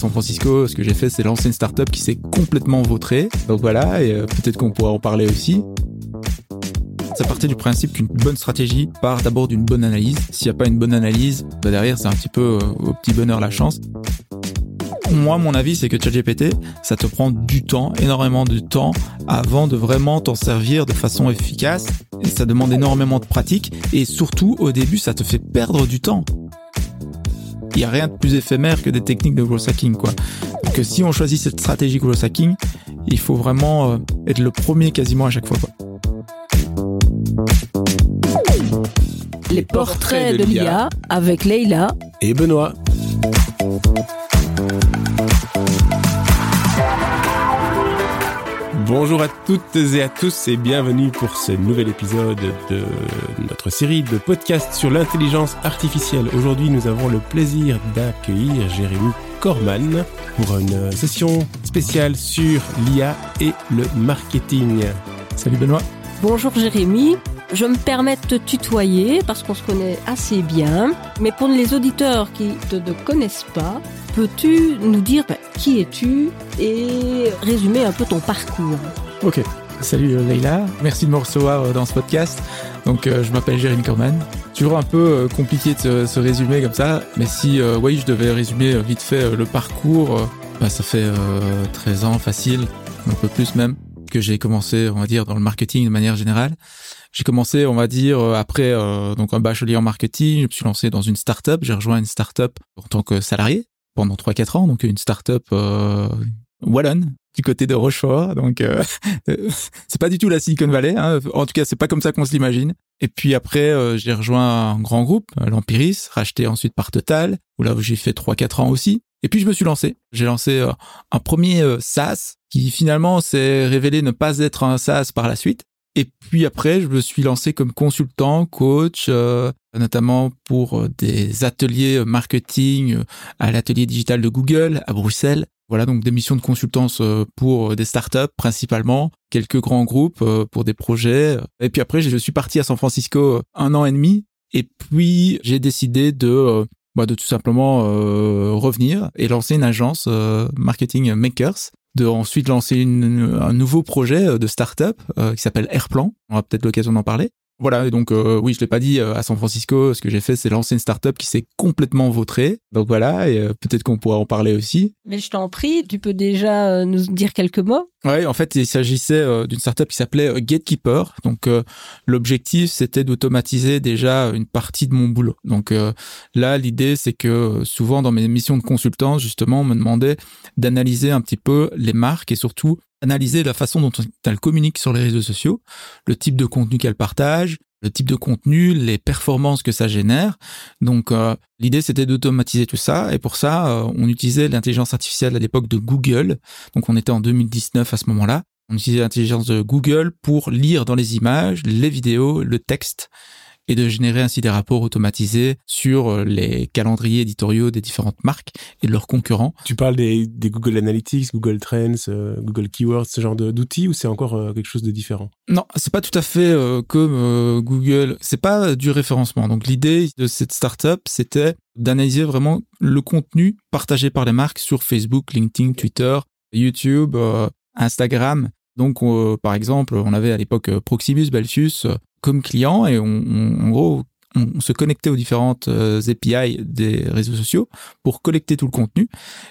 San Francisco, ce que j'ai fait, c'est lancer une startup qui s'est complètement vautrée. Donc voilà, et euh, peut-être qu'on pourra en parler aussi. Ça partait du principe qu'une bonne stratégie part d'abord d'une bonne analyse. S'il n'y a pas une bonne analyse, bah derrière, c'est un petit peu euh, au petit bonheur la chance. Moi, mon avis, c'est que ChatGPT, ça te prend du temps, énormément de temps, avant de vraiment t'en servir de façon efficace. Et ça demande énormément de pratique. Et surtout, au début, ça te fait perdre du temps. Il n'y a rien de plus éphémère que des techniques de growth hacking, quoi. Donc, euh, si on choisit cette stratégie growth hacking, il faut vraiment euh, être le premier quasiment à chaque fois, quoi. Les portraits de l'IA avec Leïla et Benoît. Bonjour à toutes et à tous et bienvenue pour ce nouvel épisode de notre série de podcasts sur l'intelligence artificielle. Aujourd'hui, nous avons le plaisir d'accueillir Jérémy Corman pour une session spéciale sur l'IA et le marketing. Salut Benoît. Bonjour Jérémy. Je me permets de te tutoyer parce qu'on se connaît assez bien. Mais pour les auditeurs qui ne te connaissent pas, peux-tu nous dire bah, qui es-tu et résumer un peu ton parcours Ok. Salut euh, Leïla, merci de me recevoir euh, dans ce podcast. Donc euh, je m'appelle Jérémy Corman. Toujours un peu compliqué de se, résumer comme ça, mais si oui je devais résumer vite fait le parcours, bah, ça fait 13 ans facile, un peu plus même, que j'ai commencé on va dire dans le marketing de manière générale. J'ai commencé, on va dire, après donc un bachelier en marketing, je me suis lancé dans une startup. J'ai rejoint une startup en tant que salarié pendant 3-4 ans, donc une startup euh, wallonne du côté de Rochefort. Donc euh, c'est pas du tout la Silicon Valley. Hein. En tout cas, c'est pas comme ça qu'on se l'imagine. Et puis après, j'ai rejoint un grand groupe, l'Empiris, racheté ensuite par Total, où là j'ai fait 3-4 ans aussi. Et puis je me suis lancé. J'ai lancé un premier SaaS qui finalement s'est révélé ne pas être un SaaS par la suite. Et puis après, je me suis lancé comme consultant, coach, euh, notamment pour euh, des ateliers marketing euh, à l'atelier digital de Google à Bruxelles. Voilà donc des missions de consultance pour des startups principalement, quelques grands groupes pour des projets. Et puis après, je suis parti à San Francisco un an et demi. Et puis j'ai décidé de bah, de tout simplement revenir et lancer une agence marketing makers de ensuite lancer un nouveau projet euh, de start-up euh, qui s'appelle Airplan. On aura peut-être l'occasion d'en parler. Voilà, et donc euh, oui, je l'ai pas dit à San Francisco, ce que j'ai fait, c'est lancer une startup qui s'est complètement vautrée. Donc voilà, et peut-être qu'on pourra en parler aussi. Mais je t'en prie, tu peux déjà nous dire quelques mots Ouais, en fait, il s'agissait d'une startup qui s'appelait Gatekeeper. Donc l'objectif, c'était d'automatiser déjà une partie de mon boulot. Donc là, l'idée, c'est que souvent dans mes missions de consultant, justement, on me demandait d'analyser un petit peu les marques et surtout analyser la façon dont elles communiquent sur les réseaux sociaux, le type de contenu qu'elles partagent, le type de contenu, les performances que ça génère. Donc euh, l'idée c'était d'automatiser tout ça et pour ça euh, on utilisait l'intelligence artificielle à l'époque de Google. Donc on était en 2019 à ce moment-là. On utilisait l'intelligence de Google pour lire dans les images, les vidéos, le texte et de générer ainsi des rapports automatisés sur euh, les calendriers éditoriaux des différentes marques et de leurs concurrents. Tu parles des, Google Analytics, Google Trends, euh, Google Keywords, ce genre d'outils ou c'est encore euh, quelque chose de différent? Non, c'est pas tout à fait comme Google. C'est pas du référencement. Donc l'idée de cette startup, c'était d'analyser vraiment le contenu partagé par les marques sur Facebook, LinkedIn, Twitter, YouTube, Instagram. Donc, par exemple, on avait à l'époque Proximus, Belfius, comme client et on, en gros, on se connectait aux différentes euh, API des réseaux sociaux pour collecter tout le contenu.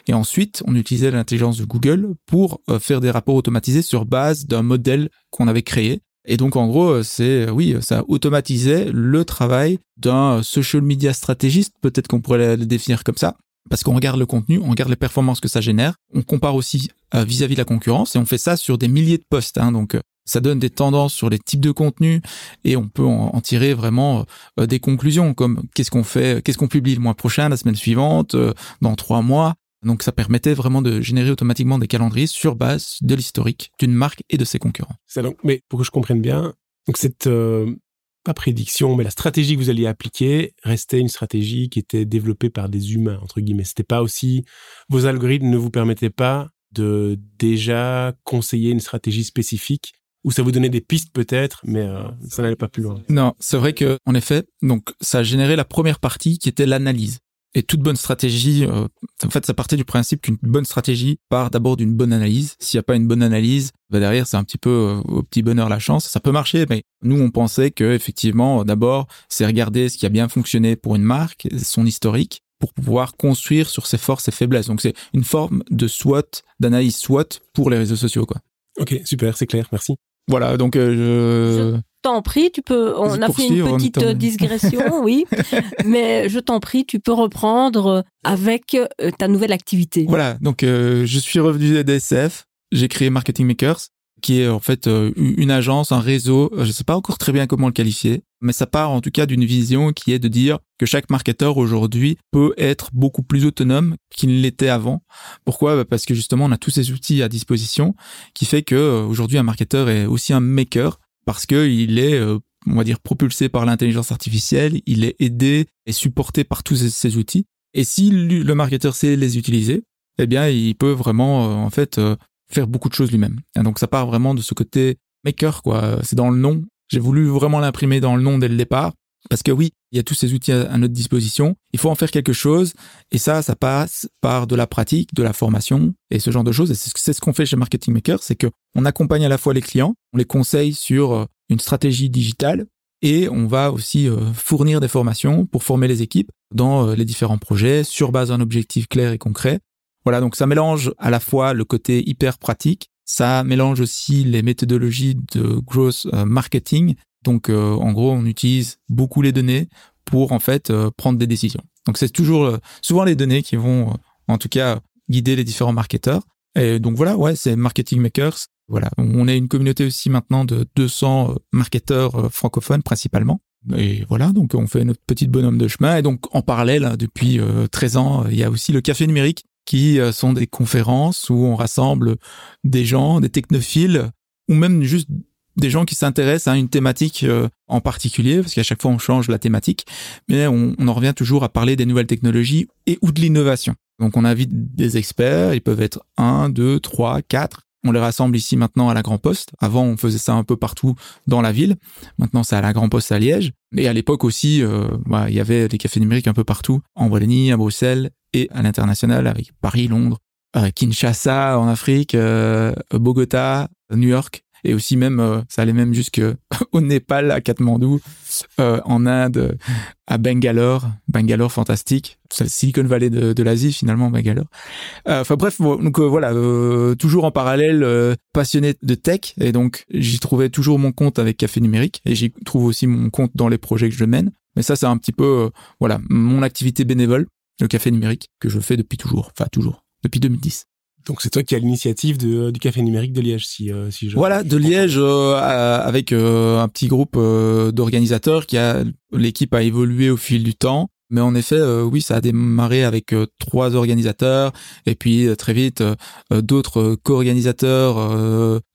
Et ensuite, on utilisait l'intelligence de Google pour euh, faire des rapports automatisés sur base d'un modèle qu'on avait créé. Et donc, en gros, euh, c'est, oui, ça automatisait le travail d'un social media stratégiste, peut-être qu'on pourrait le définir comme ça. Parce qu'on regarde le contenu, on regarde les performances que ça génère, on compare aussi vis-à-vis de la concurrence et on fait ça sur des milliers de postes. Hein, donc ça donne des tendances sur les types de contenus et on peut en, tirer vraiment euh, des conclusions comme qu'est-ce qu'on fait, qu'est-ce qu'on publie le mois prochain, la semaine suivante, euh, dans trois mois. Donc ça permettait vraiment de générer automatiquement des calendriers sur base de l'historique d'une marque et de ses concurrents. Mais pour que je comprenne bien, donc cette euh, pas prédiction, mais la stratégie que vous alliez appliquer restait une stratégie qui était développée par des humains entre guillemets. C'était pas aussi vos algorithmes ne vous permettaient pas de déjà conseiller une stratégie spécifique ou ça vous donnait des pistes peut-être, mais euh, ça n'allait pas plus loin. Non, c'est vrai que en effet, donc ça a généré la première partie qui était l'analyse. Et toute bonne stratégie, euh, en fait, ça partait du principe qu'une bonne stratégie part d'abord d'une bonne analyse. S'il n'y a pas une bonne analyse, bah derrière, c'est un petit peu euh, au petit bonheur la chance. Ça peut marcher, mais nous, on pensait que effectivement, d'abord, c'est regarder ce qui a bien fonctionné pour une marque, son historique, pour pouvoir construire sur ses forces et faiblesses. Donc, c'est une forme de SWOT, d'analyse SWOT pour les réseaux sociaux, quoi. Ok, super, c'est clair, merci. Voilà, donc euh, je t'en prie, tu peux. On a fait une petite euh, digression, oui, mais je t'en prie, tu peux reprendre avec euh, ta nouvelle activité. Voilà, donc euh, je suis revenu à DSF, j'ai créé Marketing Makers, qui est en fait une agence, un réseau. Je ne sais pas encore très bien comment le qualifier, mais ça part en tout cas d'une vision qui est de dire que chaque marketeur aujourd'hui peut être beaucoup plus autonome qu'il ne l'était avant. Pourquoi? Bah, Parce que justement, on a tous ces outils à disposition qui fait que aujourd'hui un marketeur est aussi un maker parce qu'il est, euh, on va dire, propulsé par l'intelligence artificielle, il est aidé et supporté par tous ces, outils. Et si le marketeur sait les utiliser, eh bien, il peut vraiment, euh, en fait, euh, faire beaucoup de choses lui-même. donc, ça part vraiment de ce côté maker, quoi. C'est dans le nom. J'ai voulu vraiment l'imprimer dans le nom dès le départ. Parce que oui, il y a tous ces outils à, notre disposition. Il faut en faire quelque chose. Et ça, ça passe par de la pratique, de la formation et ce genre de choses. Et c'est ce qu'on fait chez Marketing Maker, c'est que on accompagne à la fois les clients, on les conseille sur euh, une stratégie digitale et on va aussi euh, fournir des formations pour former les équipes dans euh, les différents projets sur base d'un objectif clair et concret. Voilà, donc ça mélange à la fois le côté hyper pratique, ça mélange aussi les méthodologies de growth marketing donc euh, en gros, on utilise beaucoup les données pour en fait euh, prendre des décisions. Donc c'est toujours euh, souvent les données qui vont en tout cas guider les différents marketeurs. Et donc voilà, ouais, c'est Marketing Makers. Voilà, on est une communauté aussi maintenant de 200 marketeurs francophones principalement. Et voilà, donc on fait notre petite bonhomme de chemin. Et donc en parallèle, hein, depuis 13 ans, il y a aussi le café numérique qui sont des conférences où on rassemble des gens, des technophiles ou même juste des gens qui s'intéressent à une thématique euh, en particulier, parce qu'à chaque fois on change la thématique, mais on, en revient toujours à parler des nouvelles technologies et ou de l'innovation. Donc on invite des experts, ils peuvent être un, deux, trois, quatre. On les rassemble ici maintenant à la Grand Poste. Avant, on faisait ça un peu partout dans la ville. Maintenant, c'est à la Grand Poste à Liège. Et à l'époque aussi, euh, bah, il y avait des cafés numériques un peu partout, en Wallonie, à Bruxelles et à l'international avec Paris, Londres, euh, Kinshasa en Afrique, Bogota, New York et aussi même euh, ça allait même jusque au Népal à Katmandou euh, en Inde à Bangalore. Bangalore fantastique. C'est Silicon Valley de, de l'Asie finalement Bangalore. Euh, enfin bref donc voilà toujours en parallèle passionné de tech. Et donc j'y trouvais toujours mon compte avec Café Numérique. Et j'y trouve aussi mon compte dans les projets que je mène. Mais ça c'est un petit peu voilà mon activité bénévole le Café Numérique que je fais depuis toujours. Enfin toujours. Depuis 2010 donc c'est toi qui as l'initiative euh, du café numérique de Liège, si, euh, si je. Voilà, de Liège euh, avec un petit groupe d'organisateurs qui a l'équipe a évolué au fil du temps. Mais en effet, oui, ça a démarré avec trois organisateurs et puis très vite d'autres co-organisateurs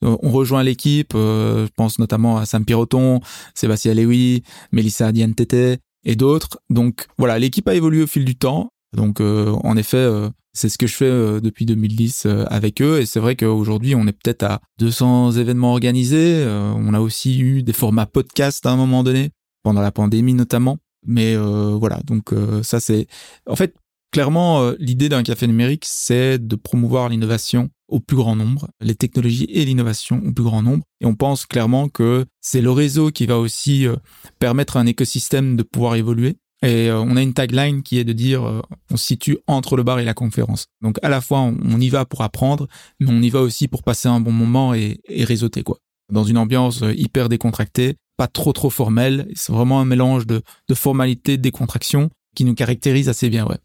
ont rejoint l'équipe. je pense notamment à Sam Piroton, Sébastien Lewy, Mélissa Diantete et d'autres. Donc voilà, l'équipe a évolué au fil du temps. Donc en effet, c'est ce que je fais euh, depuis 2010 euh, avec eux et c'est vrai qu'aujourd'hui on est peut-être à 200 événements organisés. Euh, on a aussi eu des formats podcast à un moment donné, pendant la pandémie notamment. Mais voilà, donc ça c'est... En fait, clairement, l'idée d'un café numérique, c'est de promouvoir l'innovation au plus grand nombre, les technologies et l'innovation au plus grand nombre. Et on pense clairement que c'est le réseau qui va aussi permettre à un écosystème de pouvoir évoluer et euh, on a une tagline qui est de dire euh, on se situe entre le bar et la conférence. Donc à la fois on, y va pour apprendre, mais on y va aussi pour passer un bon moment et, et réseauter quoi. Dans une ambiance euh, hyper décontractée, pas trop trop formelle. C'est vraiment un mélange de, de formalité, de décontraction qui nous caractérise assez bien, ouais.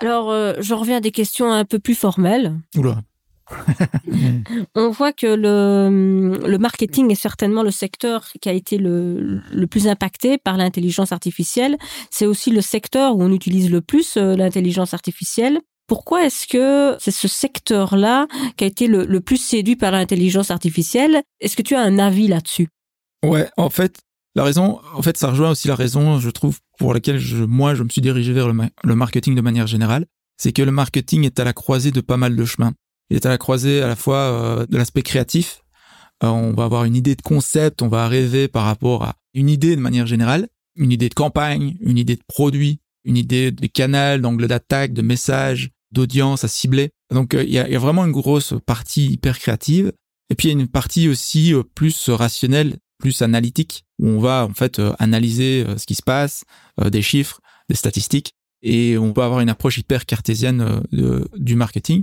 Alors, je reviens à des questions un peu plus formelles. Oula. on voit que le, marketing est certainement le secteur qui a été le, plus impacté par l'intelligence artificielle. C'est aussi le secteur où on utilise le plus euh, l'intelligence artificielle. Pourquoi est-ce que c'est ce secteur-là qui a été le, plus séduit par l'intelligence artificielle? Est-ce que tu as un avis là-dessus? Ouais, en fait, la raison, en fait, ça rejoint aussi la raison, je trouve, pour laquelle moi, je me suis dirigé vers le marketing de manière générale. C'est que le marketing est à la croisée de pas mal de chemins. Il est à la croisée à la fois euh, de l'aspect créatif. Euh, on va avoir une idée de concept, on va rêver par rapport à une idée de manière générale, une idée de campagne, une idée de produit, une idée de canal, d'angle d'attaque, de message, d'audience à cibler. Donc il y, a, vraiment une grosse partie hyper créative. Et puis il y a une partie aussi plus rationnelle, plus analytique, où on va en fait analyser ce qui se passe, des chiffres, des statistiques, et on peut avoir une approche hyper cartésienne du marketing.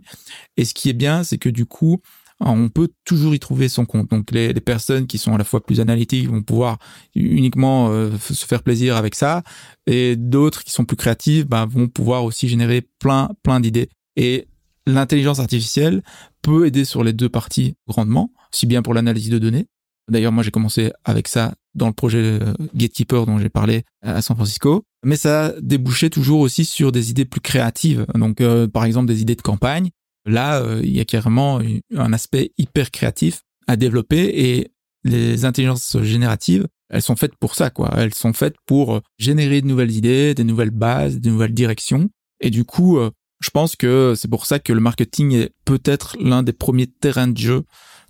Et ce qui est bien, c'est que du coup, on peut toujours y trouver son compte. Donc les, personnes qui sont à la fois plus analytiques vont pouvoir uniquement euh, se faire plaisir avec ça, et d'autres qui sont plus créatives bah, vont pouvoir aussi générer plein plein d'idées. Et l'intelligence artificielle peut aider sur les deux parties grandement, si bien pour l'analyse de données. D'ailleurs, moi j'ai commencé avec ça dans le projet euh, Gatekeeper dont j'ai parlé à San Francisco, mais ça débouchait toujours aussi sur des idées plus créatives. Donc euh, par exemple des idées de campagne Là, euh, il y a carrément un aspect hyper créatif à développer et les intelligences génératives, elles sont faites pour ça, quoi. Elles sont faites pour générer de nouvelles idées, des nouvelles bases, des nouvelles directions. Et du coup, je pense que c'est pour ça que le marketing est peut-être l'un des premiers terrains de jeu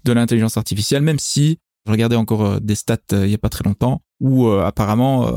de l'intelligence artificielle, même si je regardais encore des stats il y a pas très longtemps où apparemment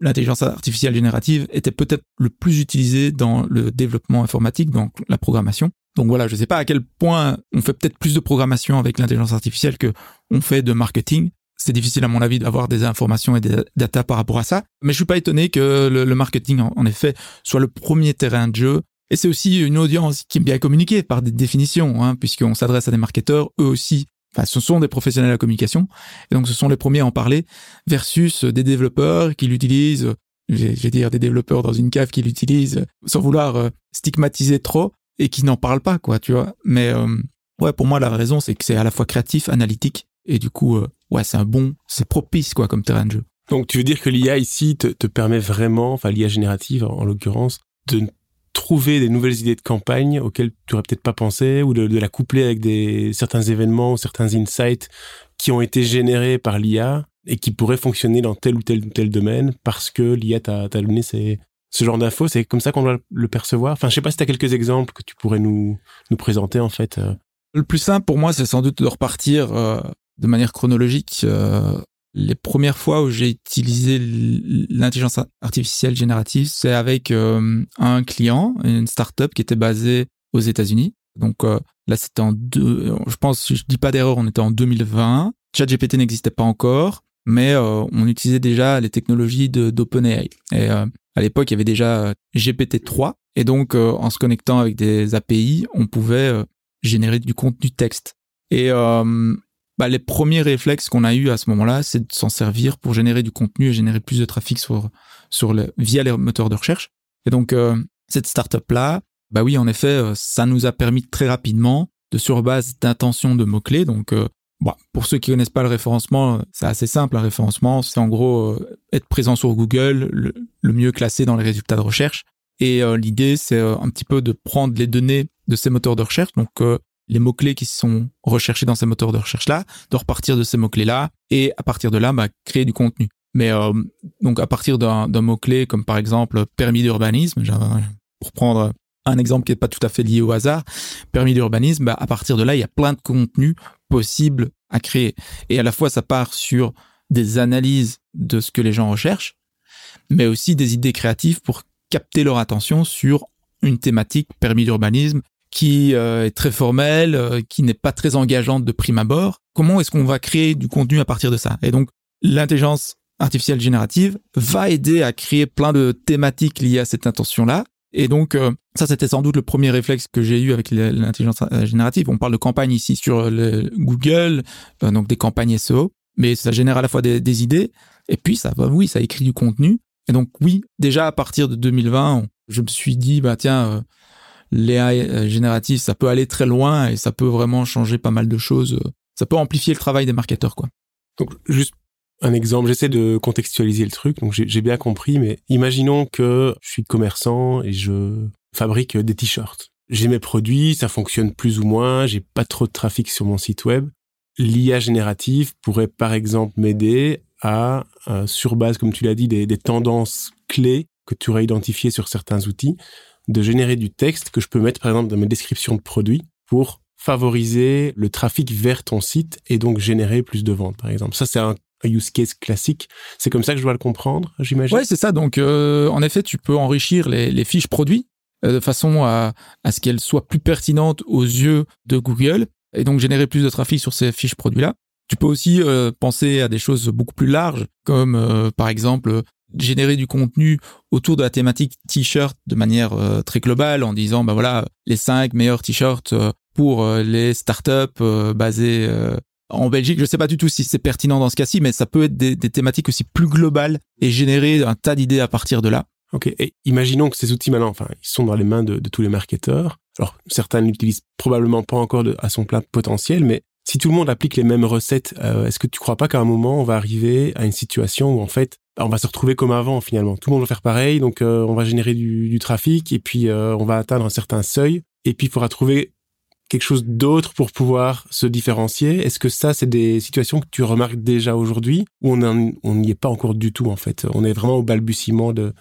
l'intelligence artificielle générative était peut-être le plus utilisé dans le développement informatique, donc la programmation. Donc voilà, je ne sais pas à quel point on fait peut-être plus de programmation avec l'intelligence artificielle que on fait de marketing. C'est difficile à mon avis d'avoir des informations et des data par rapport à ça. Mais je suis pas étonné que le, marketing, en, effet, soit le premier terrain de jeu. Et c'est aussi une audience qui est bien communiquée par des définitions, hein, puisqu'on s'adresse à des marketeurs, eux aussi. Enfin, ce sont des professionnels de la communication. Et donc, ce sont les premiers à en parler versus des développeurs qui l'utilisent je vais dire des développeurs dans une cave qui l'utilisent sans vouloir euh, stigmatiser trop, et qui n'en parlent pas, quoi, tu vois. Mais euh, ouais, pour moi, la raison, c'est que c'est à la fois créatif, analytique, et du coup, euh, ouais, c'est un bon, c'est propice, quoi, comme terrain de jeu. Donc, tu veux dire que l'IA ici te, te permet vraiment, enfin l'IA générative en, l'occurrence, de trouver des nouvelles idées de campagne auxquelles tu aurais peut-être pas pensé, ou de, la coupler avec des certains événements, certains insights qui ont été générés par l'IA et qui pourraient fonctionner dans tel ou tel ou tel domaine parce que l'IA t'a donné ces, ce genre d'infos, c'est comme ça qu'on doit le percevoir. Enfin, je sais pas si tu as quelques exemples que tu pourrais nous, nous présenter en fait. Euh. Le plus simple pour moi, c'est sans doute de repartir euh, de manière chronologique. Euh, les premières fois où j'ai utilisé l'intelligence artificielle générative, c'est avec un client, une startup qui était basée aux États-Unis. Donc là, c'était en deux, je pense, je dis pas d'erreur, on était en 2020. ChatGPT n'existait pas encore, mais on utilisait déjà les technologies d'OpenAI. Et à l'époque, il y avait déjà euh, GPT-3. Et donc, euh, en se connectant avec des API, on pouvait euh, générer du contenu texte. Et bah, les premiers réflexes qu'on a eu à ce moment-là, c'est de s'en servir pour générer du contenu et générer plus de trafic sur, sur le, via les moteurs de recherche. Et donc, cette startup-là, bah oui, en effet, ça nous a permis très rapidement, de sur base d'intention de mots-clés, donc Bon, pour ceux qui connaissent pas le référencement, c'est assez simple. Un référencement, c'est en gros euh, être présent sur Google, le, mieux classé dans les résultats de recherche. Et euh, l'idée, c'est euh, un petit peu de prendre les données de ces moteurs de recherche, donc les mots-clés qui sont recherchés dans ces moteurs de recherche-là, de repartir de ces mots-clés-là, et à partir de là, bah, créer du contenu. Mais donc à partir d'un mot-clé comme par exemple permis d'urbanisme, pour prendre un exemple qui n'est pas tout à fait lié au hasard, permis d'urbanisme, bah, à partir de là, il y a plein de contenus possibles à créer. Et à la fois, ça part sur des analyses de ce que les gens recherchent, mais aussi des idées créatives pour capter leur attention sur une thématique permis d'urbanisme qui euh, est très formelle, euh, qui n'est pas très engageante de prime abord. Comment est-ce qu'on va créer du contenu à partir de ça? Et donc, l'intelligence artificielle générative va aider à créer plein de thématiques liées à cette intention-là, et donc, euh, ça, c'était sans doute le premier réflexe que j'ai eu avec l'intelligence générative. On parle de campagne ici sur le Google, donc des campagnes SEO, mais ça génère à la fois des, idées, et puis ça, bah oui, ça écrit du contenu. Et donc, oui, déjà à partir de 2020, je me suis dit, bah tiens, l'AI générative, ça peut aller très loin et ça peut vraiment changer pas mal de choses. Ça peut amplifier le travail des marketeurs, quoi. Donc, juste un exemple, j'essaie de contextualiser le truc, donc j'ai bien compris, mais imaginons que je suis commerçant et je fabrique des t-shirts. J'ai mes produits, ça fonctionne plus ou moins, j'ai pas trop de trafic sur mon site web. L'IA générative pourrait par exemple m'aider à, euh, sur base, comme tu l'as dit, des, des tendances clés que tu aurais identifiées sur certains outils, de générer du texte que je peux mettre par exemple dans mes descriptions de produits pour favoriser le trafic vers ton site et donc générer plus de ventes, par exemple. Ça, c'est un use case classique. C'est comme ça que je dois le comprendre, j'imagine? Ouais, c'est ça. Donc, euh, en effet, tu peux enrichir les, fiches produits euh, de façon à, à ce qu'elles soient plus pertinentes aux yeux de Google et donc générer plus de trafic sur ces fiches produits-là. Tu peux aussi euh, penser à des choses beaucoup plus larges, comme par exemple générer du contenu autour de la thématique t-shirt de manière très globale en disant bah voilà les cinq meilleurs t-shirts pour les startups basées en Belgique. Je sais pas du tout si c'est pertinent dans ce cas-ci, mais ça peut être des, thématiques aussi plus globales et générer un tas d'idées à partir de là. Ok, et imaginons que ces outils maintenant, enfin, ils sont dans les mains de, tous les marketeurs. Alors, certains n'utilisent probablement pas encore à son plein potentiel, mais si tout le monde applique les mêmes recettes, euh, est-ce que tu crois pas qu'à un moment, on va arriver à une situation où, en fait, on va se retrouver comme avant, finalement. Tout le monde va faire pareil, donc euh, on va générer du, du trafic, et puis euh, on va atteindre un certain seuil, et puis il faudra trouver quelque chose d'autre pour pouvoir se différencier Est-ce que ça, c'est des situations que tu remarques déjà aujourd'hui ou on n'y est pas encore du tout en fait? On est vraiment au balbutiement de,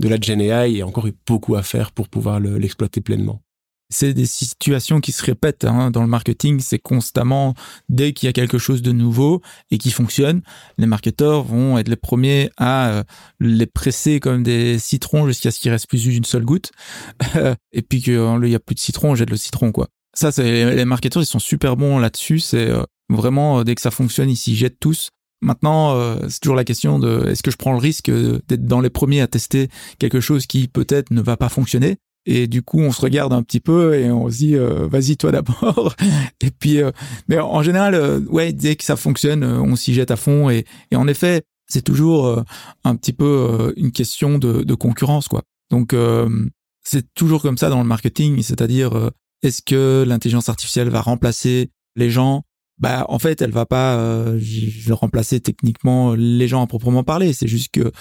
de la Gen AI et encore beaucoup à faire pour pouvoir l'exploiter pleinement. C'est des situations qui se répètent hein, dans le marketing. C'est constamment, dès qu'il y a quelque chose de nouveau et qui fonctionne, les marketeurs vont être les premiers à euh, les presser comme des citrons jusqu'à ce qu'il reste plus d'une seule goutte. et puis qu'il n'y a plus de citron, on jette le citron, quoi. Ça, c'est les marketeurs, ils sont super bons là-dessus. C'est euh, vraiment, euh, dès que ça fonctionne, ils s'y jettent tous. Maintenant, euh, c'est toujours la question de est-ce que je prends le risque d'être dans les premiers à tester quelque chose qui peut-être ne va pas fonctionner? Et du coup on se regarde un petit peu et on se dit euh, vas-y toi d'abord. Et puis euh, mais en général ouais dès que ça fonctionne on s'y jette à fond. Et, en effet c'est toujours un petit peu une question de, concurrence quoi. Donc c'est toujours comme ça dans le marketing. C'est-à-dire est-ce que l'intelligence artificielle va remplacer les gens? Bah en fait elle va pas euh, remplacer techniquement les gens à proprement parler. C'est juste que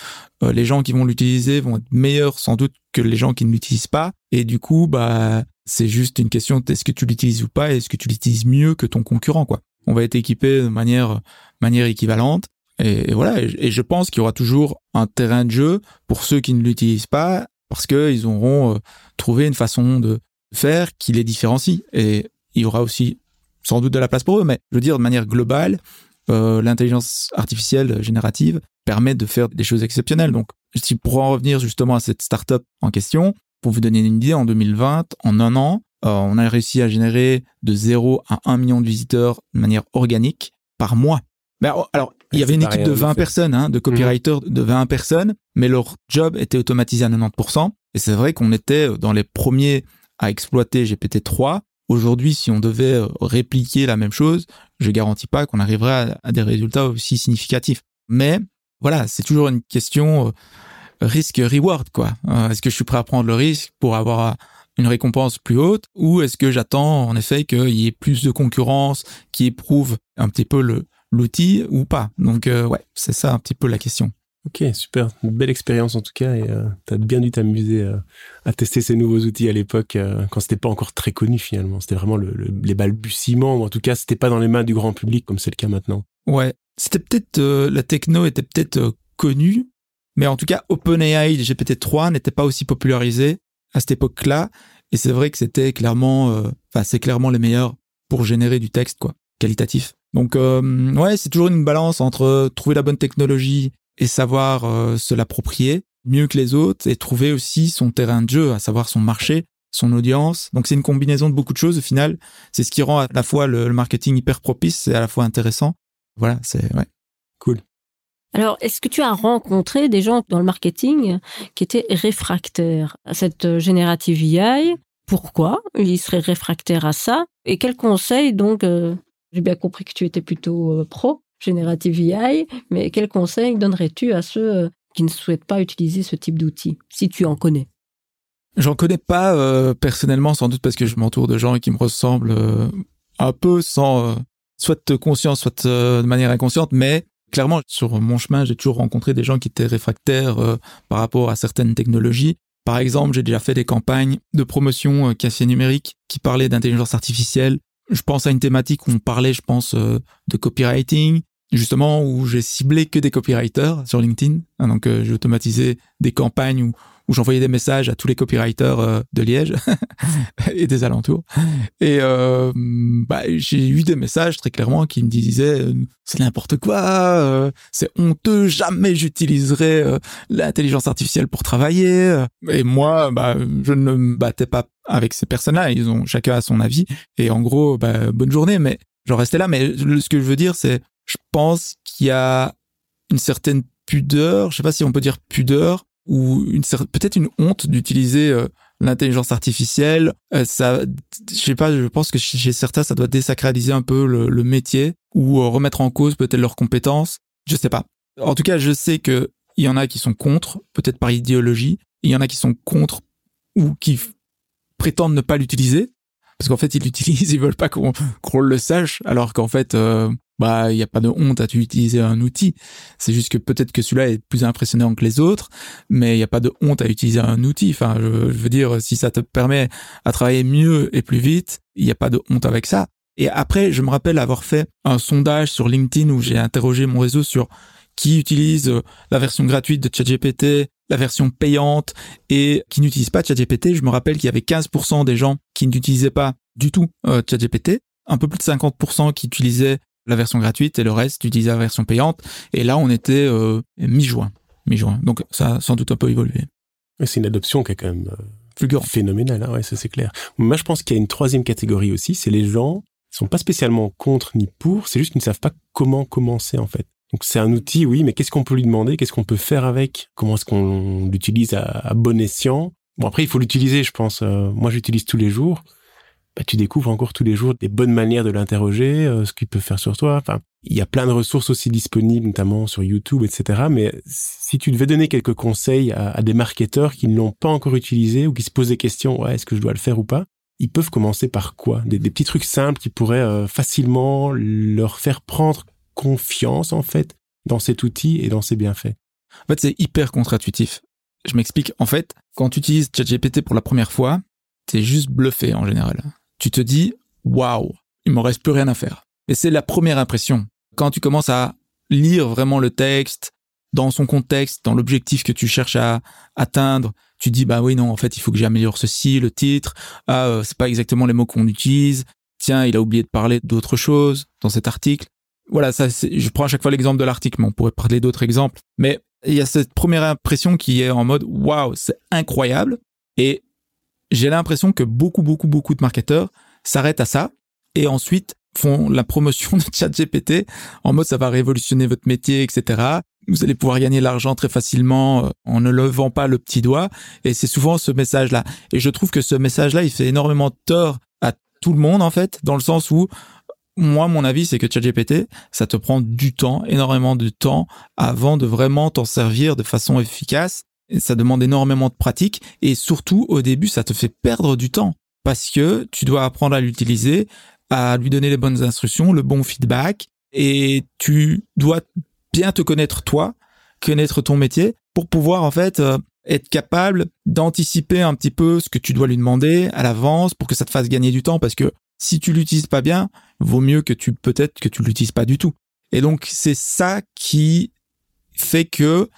euh, les gens qui vont l'utiliser vont être meilleurs sans doute que les gens qui ne l'utilisent pas et du coup bah c'est juste une question est-ce que tu l'utilises ou pas est-ce que tu l'utilises mieux que ton concurrent quoi. On va être équipé de manière manière équivalente. Et, voilà et, je pense qu'il y aura toujours un terrain de jeu pour ceux qui ne l'utilisent pas parce que ils auront euh, trouvé une façon de faire qui les différencie. Et il y aura aussi sans doute de la place pour eux, mais je veux dire de manière globale, euh, l'intelligence artificielle générative permet de faire des choses exceptionnelles. Donc, si pour en revenir justement à cette startup en question, pour vous donner une idée, en 2020, en un an, euh, on a réussi à générer de 0 à 1 million de visiteurs de manière organique par mois. Mais alors, il y avait une équipe de 20 personnes, hein, de copywriters de 20 personnes, mais leur job était automatisé à 90%. Et c'est vrai qu'on était dans les premiers à exploiter GPT-3 Aujourd'hui, si on devait euh, répliquer la même chose, je garantis pas qu'on arriverait à, des résultats aussi significatifs. Mais voilà, c'est toujours une question euh, risque-reward, quoi. Euh, est-ce que je suis prêt à prendre le risque pour avoir une récompense plus haute ou est-ce que j'attends en effet qu'il y ait plus de concurrence qui éprouve un petit peu le l'outil ou pas? Donc ouais, c'est ça un petit peu la question. Ok, super. Une belle expérience en tout cas. Et euh, tu as bien dû t'amuser euh, à tester ces nouveaux outils à l'époque euh, quand c'était pas encore très connu finalement. C'était vraiment le, les balbutiements. Ou en tout cas, c'était pas dans les mains du grand public comme c'est le cas maintenant. Ouais. C'était peut-être la techno était peut-être connue, mais en tout cas OpenAI GPT-3 n'était pas aussi popularisé à cette époque-là. Et c'est vrai que c'était clairement, enfin c'est clairement les meilleurs pour générer du texte quoi, qualitatif. Donc ouais, c'est toujours une balance entre trouver la bonne technologie et savoir euh, se l'approprier mieux que les autres et trouver aussi son terrain de jeu, à savoir son marché, son audience. Donc c'est une combinaison de beaucoup de choses au final. C'est ce qui rend à la fois le, marketing hyper propice et à la fois intéressant. Voilà, c'est ouais. Alors, est-ce que tu as rencontré des gens dans le marketing qui étaient réfractaires à cette euh, générative AI Pourquoi ils seraient réfractaires à ça? Et quels conseils donc euh, J'ai bien compris que tu étais plutôt pro générative AI, mais quels conseils donnerais-tu à ceux euh, qui ne souhaitent pas utiliser ce type d'outils, si tu en connais? J'en connais pas euh, personnellement, sans doute parce que je m'entoure de gens qui me ressemblent euh, un peu sans soit conscience, soit de manière inconsciente, mais clairement, sur mon chemin, j'ai toujours rencontré des gens qui étaient réfractaires par rapport à certaines technologies. Par exemple, j'ai déjà fait des campagnes de promotion café numérique qui parlaient d'intelligence artificielle. Je pense à une thématique où on parlait, je pense, de copywriting, justement où j'ai ciblé que des copywriters sur LinkedIn. Hein, donc euh, j'ai automatisé des campagnes où, où j'envoyais des messages à tous les copywriters euh, de Liège et des alentours. Et euh, bah, j'ai eu des messages très clairement qui me disaient euh, c'est n'importe quoi, c'est honteux, jamais j'utiliserai l'intelligence artificielle pour travailler. Et moi, bah, je ne me battais pas avec ces personnes-là. Ils ont chacun à son avis. Et en gros, bah, bonne journée. Mais j'en restais là. Mais ce que je veux dire, c'est, je pense qu'il y a une certaine pudeur, je sais pas si on peut dire pudeur, ou une peut-être une honte d'utiliser euh, l'intelligence artificielle. Euh, ça, je sais pas, je pense que chez certains, ça doit désacraliser un peu le, métier ou euh, remettre en cause peut-être leurs compétences. Je sais pas. En tout cas, je sais que il y en a qui sont contre, peut-être par idéologie. Il y en a qui sont contre ou qui prétendent ne pas l'utiliser parce qu'en fait ils l'utilisent, ils veulent pas qu'on le sache, alors qu'en fait bah il n'y a pas de honte à utiliser un outil. C'est juste que peut-être que celui-là est plus impressionnant que les autres, mais il n'y a pas de honte à utiliser un outil. Enfin, je, veux dire, si ça te permet à travailler mieux et plus vite, il n'y a pas de honte avec ça. Et après, je me rappelle avoir fait un sondage sur LinkedIn où j'ai interrogé mon réseau sur qui utilise euh, la version gratuite de ChatGPT, la version payante et qui n'utilise pas ChatGPT. Je me rappelle qu'il y avait 15% des gens qui n'utilisaient pas du tout euh, ChatGPT, un peu plus de 50% qui utilisaient la version gratuite et le reste utilisait la version payante. Et là, on était euh, mi-juin. Mi-juin. Donc ça a sans doute un peu évolué. C'est une adoption qui est quand même euh, phénoménale, hein, ouais, ça c'est clair. Moi, je pense qu'il y a une troisième catégorie aussi, c'est les gens qui sont pas spécialement contre ni pour, c'est juste qu'ils ne savent pas comment commencer en fait. Donc c'est un outil, oui, mais qu'est-ce qu'on peut lui demander? Qu'est-ce qu'on peut faire avec? Comment est-ce qu'on l'utilise à, bon escient? Bon après, il faut l'utiliser, je pense. Euh, moi, j'utilise tous les jours bah, tu découvres encore tous les jours des bonnes manières de l'interroger, euh, ce qu'il peut faire sur toi. Enfin, il y a plein de ressources aussi disponibles, notamment sur YouTube, etc. Mais si tu devais donner quelques conseils à, des marketeurs qui ne l'ont pas encore utilisé ou qui se posent des questions, ouais, est-ce que je dois le faire ou pas Ils peuvent commencer par quoi? Des, petits trucs simples qui pourraient euh, facilement leur faire prendre confiance, en fait, dans cet outil et dans ses bienfaits. En fait, c'est hyper contre-intuitif. Je m'explique. En fait, quand tu utilises ChatGPT pour la première fois, t'es juste bluffé en général tu te dis waouh, il me reste plus rien à faire. Et c'est la première impression. Quand tu commences à lire vraiment le texte dans son contexte, dans l'objectif que tu cherches à atteindre, tu dis bah oui non en fait il faut que j'améliore ceci, le titre, ah euh, c'est pas exactement les mots qu'on utilise. Tiens, il a oublié de parler d'autre chose dans cet article. Voilà, ça je prends à chaque fois l'exemple de l'article, mais on pourrait parler d'autres exemples. Mais il y a cette première impression qui est en mode waouh, c'est incroyable et j'ai l'impression que beaucoup, beaucoup, beaucoup de marketeurs s'arrêtent à ça et ensuite font la promotion de ChatGPT en mode ça va révolutionner votre métier, etc. Vous allez pouvoir gagner l'argent très facilement euh, en ne levant pas le petit doigt. Et c'est souvent ce message-là. Et je trouve que ce message-là, il fait énormément tort à tout le monde, en fait, dans le sens où moi, mon avis, c'est que ChatGPT, ça te prend du temps, énormément de temps, avant de vraiment t'en servir de façon efficace ça demande énormément de pratique. Et surtout au début ça te fait perdre du temps parce que tu dois apprendre à l'utiliser, à lui donner les bonnes instructions, le bon feedback. Et tu dois bien te connaître toi, connaître ton métier pour pouvoir en fait euh, être capable d'anticiper un petit peu ce que tu dois lui demander à l'avance pour que ça te fasse gagner du temps. Parce que si tu l'utilises pas bien, vaut mieux que tu peut-être que tu l'utilises pas du tout. Et donc c'est ça qui fait que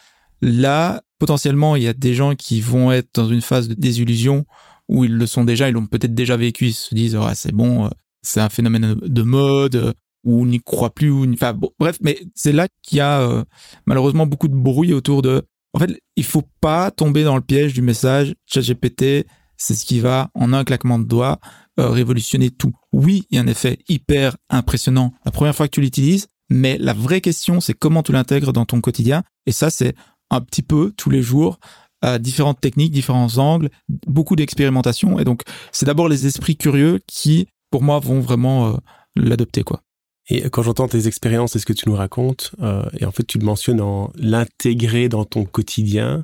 là potentiellement, il y a des gens qui vont être dans une phase de désillusion où ils le sont déjà, ils l'ont peut-être déjà vécu, ils se disent, ah, c'est bon, euh, c'est un phénomène de mode, euh, ou n'y croit plus, ou enfin, bref, mais c'est là qu'il y a euh, malheureusement beaucoup de bruit autour de. En fait, il faut pas tomber dans le piège du message ChatGPT, c'est ce qui va, en un claquement de doigts, révolutionner tout. Oui, il y a un effet hyper impressionnant la première fois que tu l'utilises, mais la vraie question, c'est comment tu l'intègres dans ton quotidien. Et ça, c'est un petit peu tous les jours à différentes techniques, différents angles, beaucoup d'expérimentation. Et donc, c'est d'abord les esprits curieux qui, pour moi, vont vraiment euh, l'adopter, quoi. Et quand j'entends tes expériences et ce que tu nous racontes, euh, et en fait, tu le mentionnes en l'intégrer dans ton quotidien.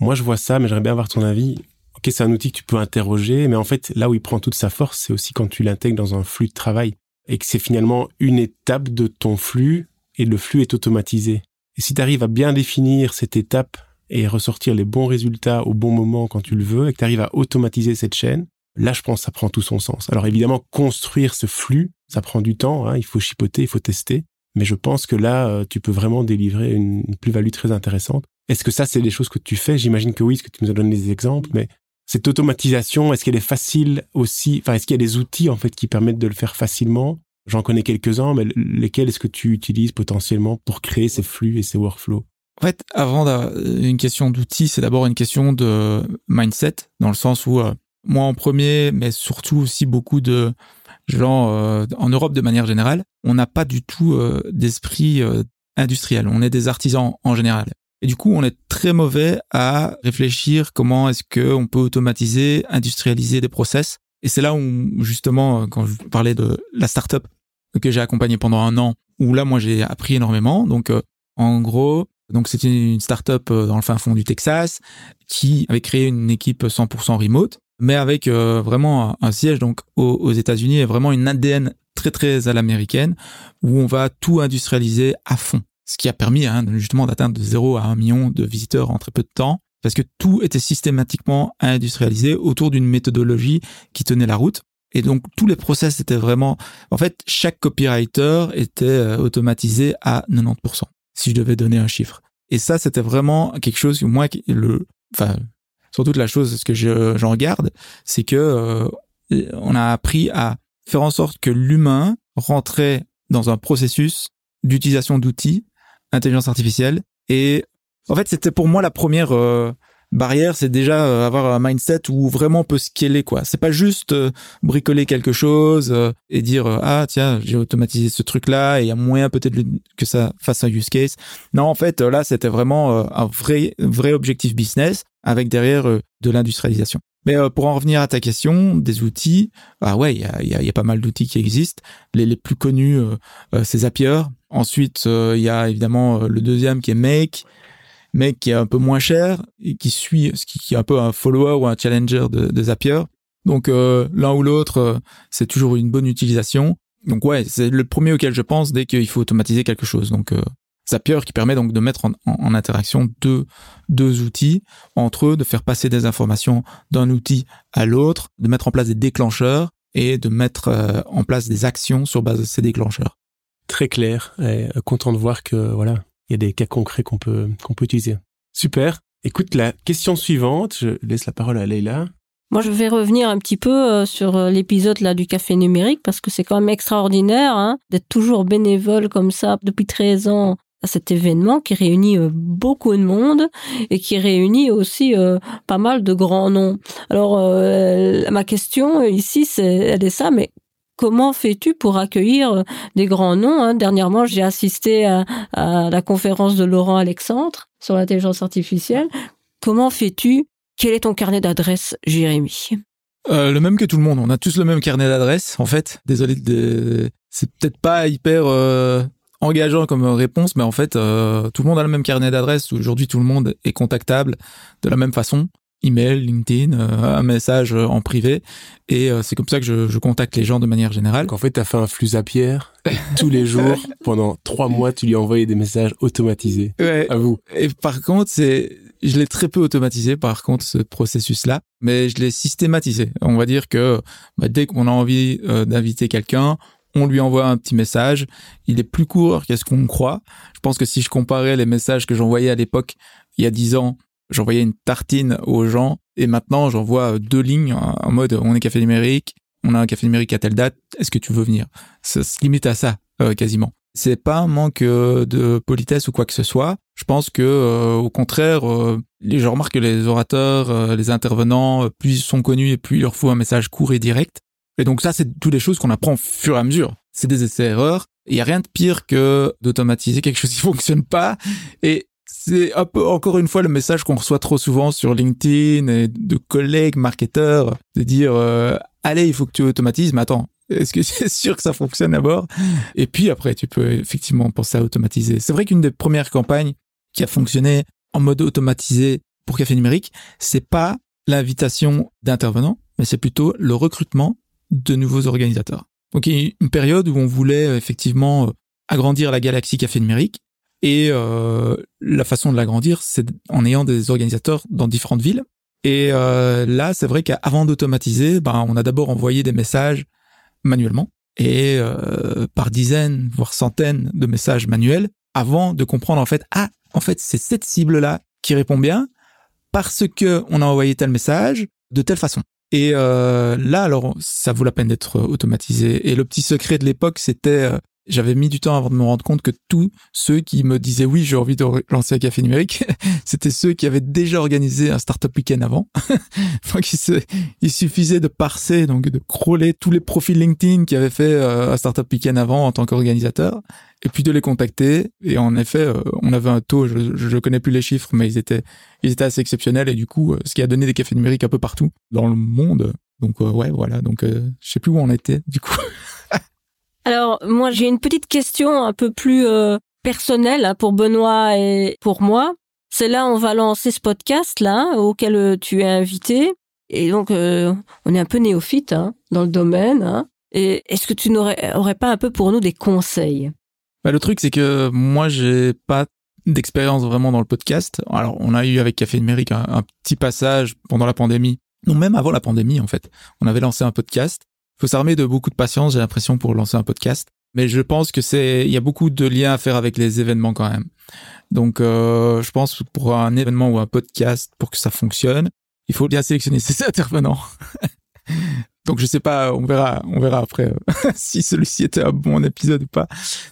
Moi, je vois ça, mais j'aimerais bien avoir ton avis. Ok, c'est un outil que tu peux interroger, mais en fait, là où il prend toute sa force, c'est aussi quand tu l'intègres dans un flux de travail et que c'est finalement une étape de ton flux et le flux est automatisé. Si tu arrives à bien définir cette étape et ressortir les bons résultats au bon moment quand tu le veux, et que tu arrives à automatiser cette chaîne, là, je pense que ça prend tout son sens. Alors évidemment, construire ce flux, ça prend du temps, hein, il faut chipoter, il faut tester, mais je pense que là, euh, tu peux vraiment délivrer une plus-value très intéressante. Est-ce que ça, c'est des choses que tu fais? J'imagine que oui, parce que tu nous as donné des exemples, mais cette automatisation, est-ce qu'elle est facile aussi? Enfin, est-ce qu'il y a des outils en fait qui permettent de le faire facilement? J'en connais quelques-uns, mais lesquels est-ce que tu utilises potentiellement pour créer ces flux et ces workflows? En fait, avant une question d'outils, c'est d'abord une question de mindset, dans le sens où euh, moi en premier, mais surtout aussi beaucoup de gens euh, en Europe de manière générale, on n'a pas du tout euh, d'esprit industriel. On est des artisans en général. Et du coup, on est très mauvais à réfléchir comment est-ce qu'on peut automatiser, industrialiser des process. Et c'est là où, justement, quand je parlais de la startup que j'ai accompagnée pendant un an, où là, moi, j'ai appris énormément. Donc, euh, en gros, donc c'était une startup euh, dans le fin fond du Texas qui avait créé une équipe 100% remote, mais avec euh, vraiment un siège donc aux, États-Unis et vraiment une ADN très très à l'américaine où on va tout industrialiser à fond ce qui a permis hein, justement d'atteindre de 0 à 1 million de visiteurs en très peu de temps, parce que tout était systématiquement industrialisé autour d'une méthodologie qui tenait la route. Et donc tous les process étaient vraiment, en fait, chaque copywriter était euh, automatisé à 90%, si je devais donner un chiffre. Et ça, c'était vraiment quelque chose que moi, le, enfin, surtout la chose, ce que j'en garde, c'est que euh, on a appris à faire en sorte que l'humain rentrait dans un processus d'utilisation d'outils intelligence artificielle. Et en fait, c'était pour moi la première euh, barrière, c'est déjà euh, avoir un mindset où vraiment on peut scaler quoi. C'est pas juste euh, bricoler quelque chose et dire ah tiens j'ai automatisé ce truc là et il y a moyen peut-être que ça fasse un use case. Non en fait là c'était vraiment un vrai vrai objectif business avec derrière de l'industrialisation. Mais pour en revenir à ta question, des outils, ah ouais, il y a, pas mal d'outils qui existent. Les, plus connus, c'est Zapier, Ensuite, il y a évidemment le deuxième qui est Make, Make qui est un peu moins cher et qui suit, ce qui, est un peu un follower ou un challenger de, Zapier. Donc euh, l'un ou l'autre, c'est toujours une bonne utilisation. Donc ouais, c'est le premier auquel je pense dès qu'il faut automatiser quelque chose. Donc Zapier qui permet donc de mettre en, interaction deux, deux outils entre eux, de faire passer des informations d'un outil à l'autre, de mettre en place des déclencheurs et de mettre en place des actions sur base de ces déclencheurs très clair. Et euh, content de voir que voilà, il y a des cas concrets qu'on peut qu'on peut utiliser. Super. Écoute, la question suivante, je laisse la parole à Leïla. Moi, je vais revenir un petit peu euh, sur euh, l'épisode là du café numérique parce que c'est quand même extraordinaire hein, d'être toujours bénévole comme ça depuis 13 ans à cet événement qui réunit beaucoup de monde et qui réunit aussi pas mal de grands noms. Alors ma question ici c'est elle est ça mais comment fais-tu pour accueillir euh, des grands noms hein? Dernièrement, j'ai assisté à, la conférence de Laurent Alexandre sur l'intelligence artificielle. Comment fais-tu? Quel est ton carnet d'adresses, Jérémy? Euh, le même que tout le monde. On a tous le même carnet d'adresses, en fait. Désolé, c'est peut-être pas hyper euh, engageant comme réponse, mais en fait, tout le monde a le même carnet d'adresses. Aujourd'hui, tout le monde est contactable de la même façon email, LinkedIn, euh, un message euh, en privé. Et euh, c'est comme ça que je, je, contacte les gens de manière générale. En fait, tu as fait un flux à pierre. tous les jours, pendant trois mois, tu lui as envoyé des messages automatisés. Ouais. À vous. Et par contre, c'est, je l'ai très peu automatisé, par contre, ce processus-là. Mais je l'ai systématisé. On va dire que bah, dès qu'on a envie d'inviter quelqu'un, on lui envoie un petit message. Il est plus court qu'est-ce qu'on croit. Je pense que si je comparais les messages que j'envoyais à l'époque, il y a dix ans, j'envoyais une tartine aux gens et maintenant j'envoie deux lignes en mode on est café numérique, on a un café numérique à telle date, est-ce que tu veux venir? Ça se limite à ça euh, quasiment. C'est pas un manque euh, de politesse ou quoi que ce soit. Je pense que euh, au contraire, je remarque que les orateurs, les intervenants, plus ils sont connus et plus il leur faut un message court et direct. Et donc ça, c'est toutes les choses qu'on apprend au fur et à mesure. C'est des essais-erreurs. Il y a rien de pire que d'automatiser quelque chose qui fonctionne pas et c'est encore une fois le message qu'on reçoit trop souvent sur LinkedIn et de collègues marketeurs de dire euh, allez il faut que tu automatises mais attends est-ce que c'est sûr que ça fonctionne d'abord? Et puis après tu peux effectivement penser à automatiser. C'est vrai qu'une des premières campagnes qui a fonctionné en mode automatisé pour café numérique c'est pas l'invitation d'intervenants mais c'est plutôt le recrutement de nouveaux organisateurs. Donc il y a une période où on voulait effectivement agrandir la galaxie café numérique et euh, la façon de l'agrandir, c'est en ayant des organisateurs dans différentes villes. Et euh, là, c'est vrai qu'avant d'automatiser, ben, on a d'abord envoyé des messages manuellement et euh, par dizaines, voire centaines de messages manuels avant de comprendre en fait, ah, en fait, c'est cette cible-là qui répond bien parce que on a envoyé tel message de telle façon. Et euh, là, alors, ça vaut la peine d'être automatisé. Et le petit secret de l'époque, c'était euh, j'avais mis du temps avant de me rendre compte que tous ceux qui me disaient oui, j'ai envie de lancer un café numérique, c'était ceux qui avaient déjà organisé un startup week-end avant. il, suffisait de parser, donc de crawler tous les profils LinkedIn qui avaient fait euh, un startup week-end avant en tant qu'organisateur, et puis de les contacter. Et en effet, euh, on avait un taux, je ne connais plus les chiffres, mais ils étaient, ils étaient assez exceptionnels. Et du coup, euh, ce qui a donné des cafés numériques un peu partout dans le monde. Donc ouais, voilà. Donc je sais plus où on était du coup. Alors, moi, j'ai une petite question un peu plus euh, personnelle hein, pour Benoît et pour moi. C'est là, on va lancer ce podcast-là, auquel euh, tu es invité. Et donc, euh, on est un peu néophyte hein, dans le domaine. Hein. Et est-ce que tu n'aurais aurais pas un peu pour nous des conseils? Bah, Le truc, c'est que moi, j'ai pas d'expérience vraiment dans le podcast. Alors, on a eu avec Café Numérique un petit passage pendant la pandémie. Non, même avant la pandémie, en fait. On avait lancé un podcast faut s'armer de beaucoup de patience, j'ai l'impression, pour lancer un podcast. Mais je pense que c'est, il y a beaucoup de liens à faire avec les événements quand même. Donc, euh, je pense pour un événement ou un podcast, pour que ça fonctionne, il faut bien sélectionner ses intervenants. Donc je sais pas, on verra, on verra après euh, si celui-ci était un bon épisode ou pas.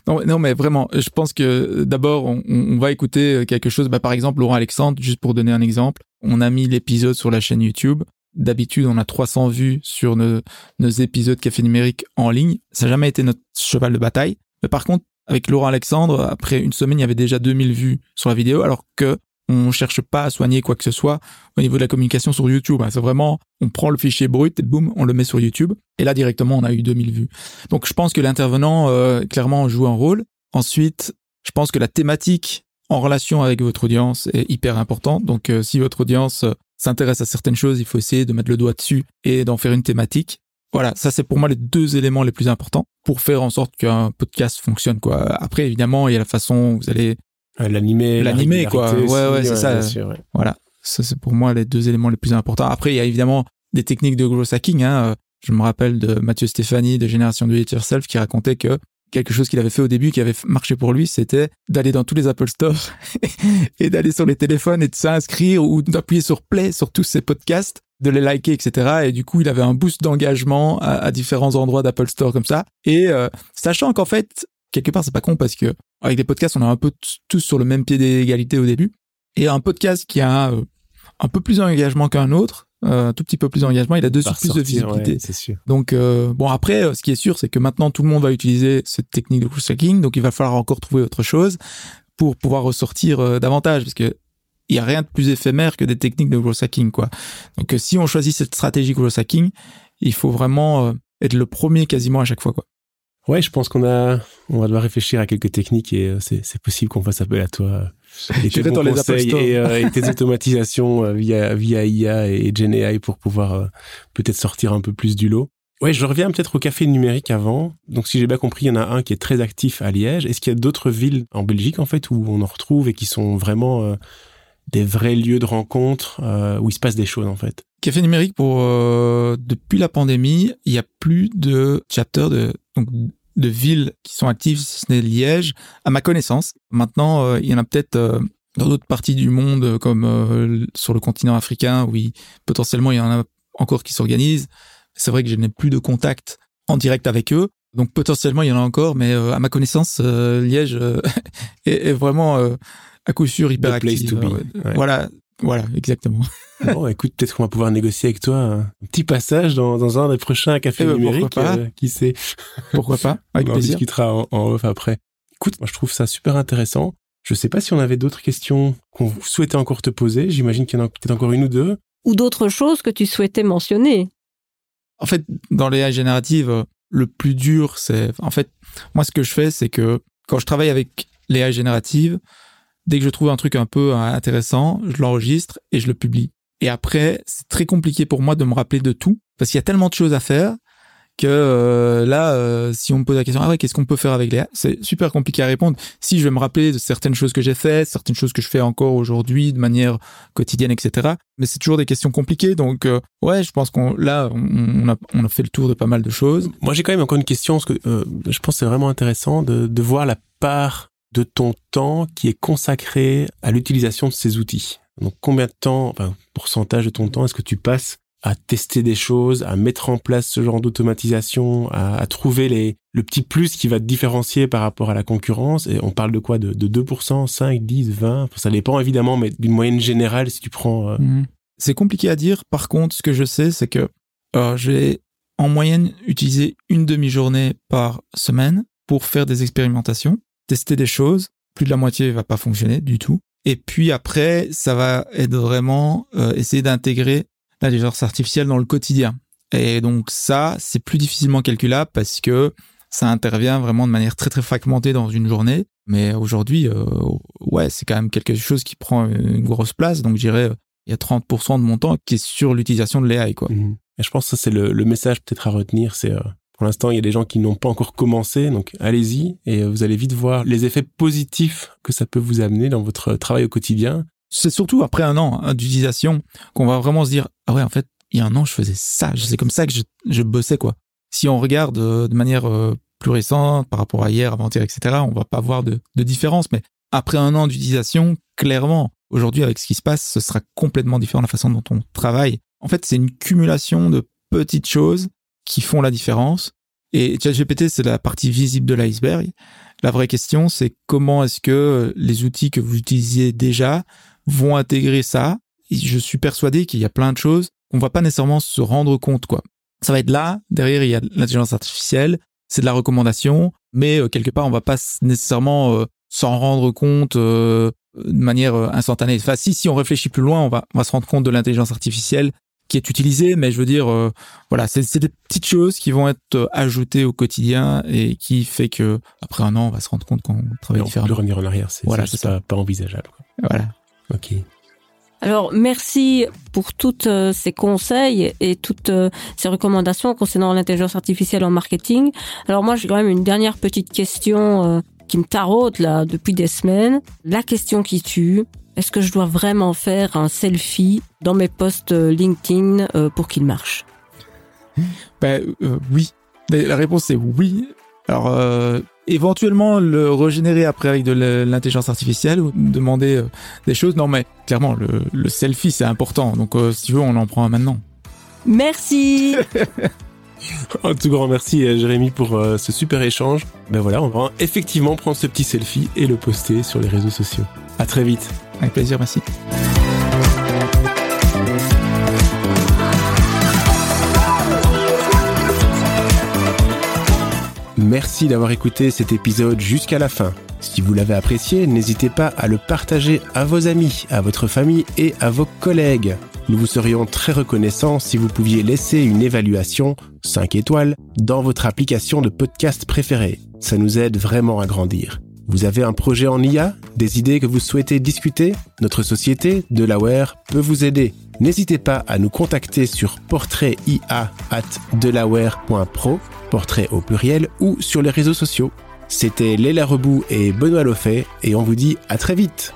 Non, non, mais vraiment, je pense que d'abord on, on, va écouter quelque chose. Bah, par exemple, Laurent Alexandre, juste pour donner un exemple, on a mis l'épisode sur la chaîne YouTube. D'habitude, on a 300 vues sur nos, épisodes Café Numérique en ligne. Ça n'a jamais été notre cheval de bataille. Mais par contre, avec Laurent Alexandre, après une semaine, il y avait déjà 2000 vues sur la vidéo, alors que on cherche pas à soigner quoi que ce soit au niveau de la communication sur YouTube. C'est vraiment, on prend le fichier brut et boum, on le met sur YouTube. Et là, directement, on a eu 2000 vues. Donc, je pense que l'intervenant, euh, clairement, joue un rôle. Ensuite, je pense que la thématique en relation avec votre audience est hyper importante. Donc, euh, si votre audience s'intéresse à certaines choses, il faut essayer de mettre le doigt dessus et d'en faire une thématique. Voilà, ça c'est pour moi les deux éléments les plus importants pour faire en sorte qu'un podcast fonctionne quoi. Après évidemment, il y a la façon où vous allez l'animer l'animer quoi. ouais ouais, c'est ça. Voilà, ça c'est pour moi les deux éléments les plus importants. Après il y a évidemment des techniques de growth hacking hein. Je me rappelle de Mathieu Stéphanie de Génération Do It Yourself qui racontait que quelque chose qu'il avait fait au début qui avait marché pour lui, c'était d'aller dans tous les Apple Store et d'aller sur les téléphones et de s'inscrire ou d'appuyer sur play sur tous ses podcasts, de les liker, etc. Et du coup, il avait un boost d'engagement à, différents endroits d'Apple Store comme ça. Et euh, sachant qu'en fait, quelque part, c'est pas con parce que avec des podcasts, on est un peu tous sur le même pied d'égalité au début. Et un podcast qui a euh, un peu plus d'engagement qu'un autre, un tout petit peu plus d'engagement, il a deux plus de visibilité. sûr. Donc euh, bon après, euh, ce qui est sûr, c'est que maintenant tout le monde va utiliser cette technique de cross hacking, donc il va falloir encore trouver autre chose pour pouvoir ressortir davantage, parce que il y a rien de plus éphémère que des techniques de growth hacking quoi. Donc si on choisit cette stratégie growth hacking, il faut vraiment être le premier quasiment à chaque fois quoi. Ouais, je pense qu'on a, on va devoir réfléchir à quelques techniques et c'est possible qu'on fasse appel à toi et tes dans les euh, et, tes automatisations euh, via via IA et GenAI pour pouvoir euh, peut-être sortir un peu plus du lot. Ouais, je reviens peut-être au café numérique avant. Donc, si j'ai bien compris, il y en a un qui est très actif à Liège. Est-ce qu'il y a d'autres villes en Belgique, en fait, où on en retrouve et qui sont vraiment des vrais lieux de rencontre où il se passe des choses, en fait? Café numérique, pour depuis la pandémie, il y a plus de chapters de donc de villes qui sont actives, si ce n'est Liège, à ma connaissance. Maintenant, euh, il y en a peut-être euh, dans d'autres parties du monde, euh, comme sur le continent africain, où potentiellement il y en a encore qui s'organisent. C'est vrai que je n'ai plus de contact en direct avec eux. Donc potentiellement il y en a encore, mais à ma connaissance, Liège est, vraiment à coup sûr hyper actif. Voilà, voilà, exactement. bon, écoute, peut-être qu'on va pouvoir négocier avec toi un petit passage dans, dans un des prochains cafés eh ben, numériques. Euh, qui sait Pourquoi pas Avec on plaisir. On discutera en, off après. Écoute, moi je trouve ça super intéressant. Je sais pas si on avait d'autres questions qu'on souhaitait encore te poser. J'imagine qu'il y en a peut-être encore une ou deux. Ou d'autres choses que tu souhaitais mentionner. En fait, dans les AI génératives, le plus dur, c'est... En fait, moi ce que je fais, c'est que quand je travaille avec les AI génératives, Dès que je trouve un truc un peu euh, intéressant, je l'enregistre et je le publie. Et après, c'est très compliqué pour moi de me rappeler de tout parce qu'il y a tellement de choses à faire que euh, là, euh, si on me pose la question, ah ouais, qu'est-ce qu'on peut faire avec les C'est super compliqué à répondre. Si je vais me rappeler de certaines choses que j'ai faites, certaines choses que je fais encore aujourd'hui de manière quotidienne, etc. Mais c'est toujours des questions compliquées. Donc, ouais, je pense qu'on là, on, a, on a fait le tour de pas mal de choses. Moi, j'ai quand même encore une question parce que je pense que c'est vraiment intéressant de, de voir la part de ton temps qui est consacré à l'utilisation de ces outils. Donc combien de temps, enfin, pourcentage de ton temps est-ce que tu passes à tester des choses, à mettre en place ce genre d'automatisation, à, trouver les, le petit plus qui va te différencier par rapport à la concurrence? Et on parle de quoi? De, de 2%, 5, 10, 20 Ça dépend évidemment, mais d'une moyenne générale si tu prends... Euh, mhm. C'est compliqué à dire. Par contre, ce que je sais, c'est que euh, j'ai en moyenne utilisé une demi-journée par semaine pour faire des expérimentations, tester des choses. Plus de la moitié va pas fonctionner du tout. Et puis après, ça va être vraiment euh, essayer d'intégrer l'intelligence artificielle dans le quotidien. Et donc ça, c'est plus difficilement calculable parce que ça intervient vraiment de manière très très fragmentée dans une journée. Mais aujourd'hui, euh, ouais, c'est quand même quelque chose qui prend une grosse place. Donc je dirais, il y a 30% de mon temps qui est sur l'utilisation de l'AI, quoi. Mhm. Et je pense que ça c'est le, message peut-être à retenir, c'est euh, pour l'instant il y a des gens qui n'ont pas encore commencé, donc allez-y et vous allez vite voir les effets positifs que ça peut vous amener dans votre travail au quotidien. C'est surtout après un an hein, d'utilisation qu'on va vraiment se dire ah ouais en fait il y a un an je faisais ça. C'est comme ça que je, je, bossais quoi. Si on regarde euh, de manière euh, plus récente par rapport à hier avant-hier etc on va pas voir de, de différence. Mais après un an d'utilisation clairement aujourd'hui avec ce qui se passe ce sera complètement différent la façon dont on travaille. En fait c'est une cumulation de petites choses qui font la différence et ChatGPT c'est la partie visible de l'iceberg la vraie question c'est comment est-ce que les outils que vous utilisiez déjà vont intégrer ça? Je suis persuadé qu'il y a plein de choses qu'on va pas nécessairement se rendre compte, quoi. Ça va être là, derrière il y a l'intelligence artificielle, c'est de la recommandation, mais euh, quelque part on va pas nécessairement euh, s'en rendre compte euh, de manière instantanée. Enfin, si, si on réfléchit plus loin, on va, on va se rendre compte de l'intelligence artificielle qui est utilisée, mais je veux dire, voilà, c'est des petites choses qui vont être ajoutées au quotidien et qui fait que après un an, on va se rendre compte qu'on travaille différemment. On peut revenir en arrière, c'est voilà, pas, pas envisageable. Voilà. Ok. Alors, merci pour tous euh, ces conseils et toutes euh, ces recommandations concernant l'intelligence artificielle en marketing. Alors moi, j'ai quand même une dernière petite question euh, qui me taraude là depuis des semaines. La question qui tue, est-ce que je dois vraiment faire un selfie dans mes posts LinkedIn pour qu'il marche? Ben oui. La réponse est oui. Alors éventuellement le régénérer après avec de l'intelligence artificielle ou demander euh, des choses. Non, mais clairement, le, selfie, c'est important. Donc, euh, si tu veux, on en prend un maintenant. Merci Un tout grand merci à Jérémy pour euh, ce super échange. Ben voilà, on va effectivement prendre ce petit selfie et le poster sur les réseaux sociaux. À très vite. Avec plaisir, merci. Merci d'avoir écouté cet épisode jusqu'à la fin. Si vous l'avez apprécié, n'hésitez pas à le partager à vos amis, à votre famille et à vos collègues. Nous vous serions très reconnaissants si vous pouviez laisser une évaluation, 5 étoiles, dans votre application de podcast préférée. Ça nous aide vraiment à grandir. Vous avez un projet en IA Des idées que vous souhaitez discuter? Notre société, Delaware, peut vous aider. N'hésitez pas à nous contacter sur portraitIA@delaware.pro portrait au pluriel ou sur les réseaux sociaux. C'était Léla Rebou et Benoît Loffet et on vous dit à très vite